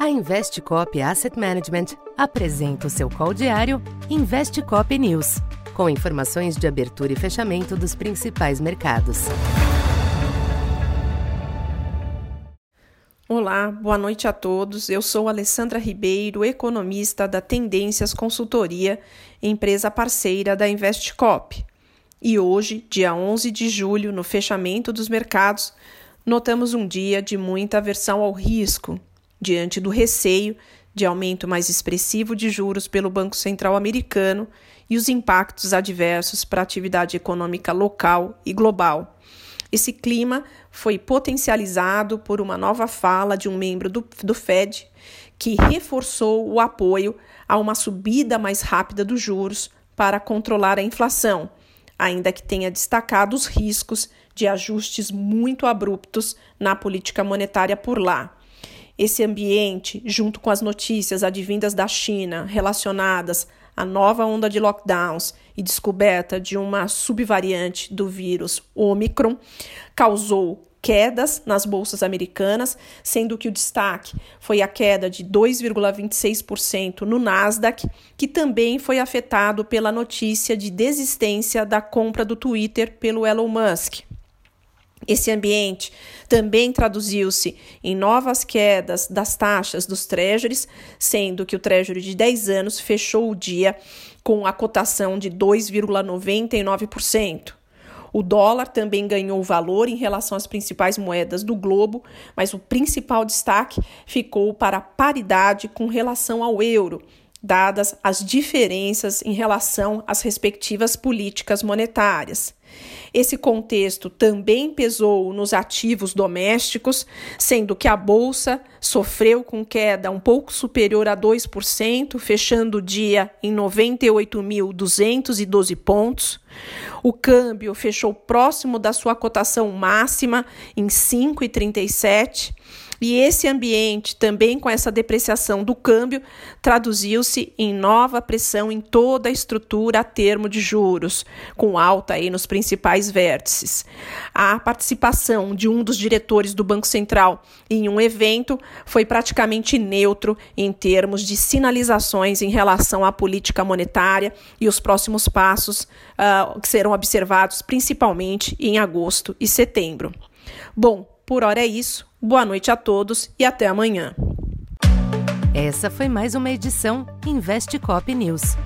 A Investcop Asset Management apresenta o seu call diário Investcop News, com informações de abertura e fechamento dos principais mercados. Olá, boa noite a todos. Eu sou Alessandra Ribeiro, economista da Tendências Consultoria, empresa parceira da Investcop. E hoje, dia 11 de julho, no fechamento dos mercados, notamos um dia de muita aversão ao risco, diante do receio de aumento mais expressivo de juros pelo Banco Central americano e os impactos adversos para a atividade econômica local e global. Esse clima foi potencializado por uma nova fala de um membro do, do Fed que reforçou o apoio a uma subida mais rápida dos juros para controlar a inflação, ainda que tenha destacado os riscos de ajustes muito abruptos na política monetária por lá. Esse ambiente, junto com as notícias advindas da China relacionadas à nova onda de lockdowns e descoberta de uma subvariante do vírus Omicron, causou quedas nas bolsas americanas, sendo que o destaque foi a queda de 2,26% no Nasdaq, que também foi afetado pela notícia de desistência da compra do Twitter pelo Elon Musk. Esse ambiente também traduziu-se em novas quedas das taxas dos treasuries, sendo que o treasury de 10 anos fechou o dia com a cotação de 2,99%. O dólar também ganhou valor em relação às principais moedas do globo, mas o principal destaque ficou para a paridade com relação ao euro, dadas as diferenças em relação às respectivas políticas monetárias. Esse contexto também pesou nos ativos domésticos, sendo que a bolsa sofreu com queda um pouco superior a 2%, fechando o dia em 98.212 pontos. O câmbio fechou próximo da sua cotação máxima em 5,37 e esse ambiente, também com essa depreciação do câmbio, traduziu-se em nova pressão em toda a estrutura a termo de juros, com alta aí nos principais vértices. A participação de um dos diretores do Banco Central em um evento foi praticamente neutro em termos de sinalizações em relação à política monetária e os próximos passos uh, que serão observados principalmente em agosto e setembro. Bom, por hora é isso. Boa noite a todos e até amanhã. Essa foi mais uma edição Investe Cop News.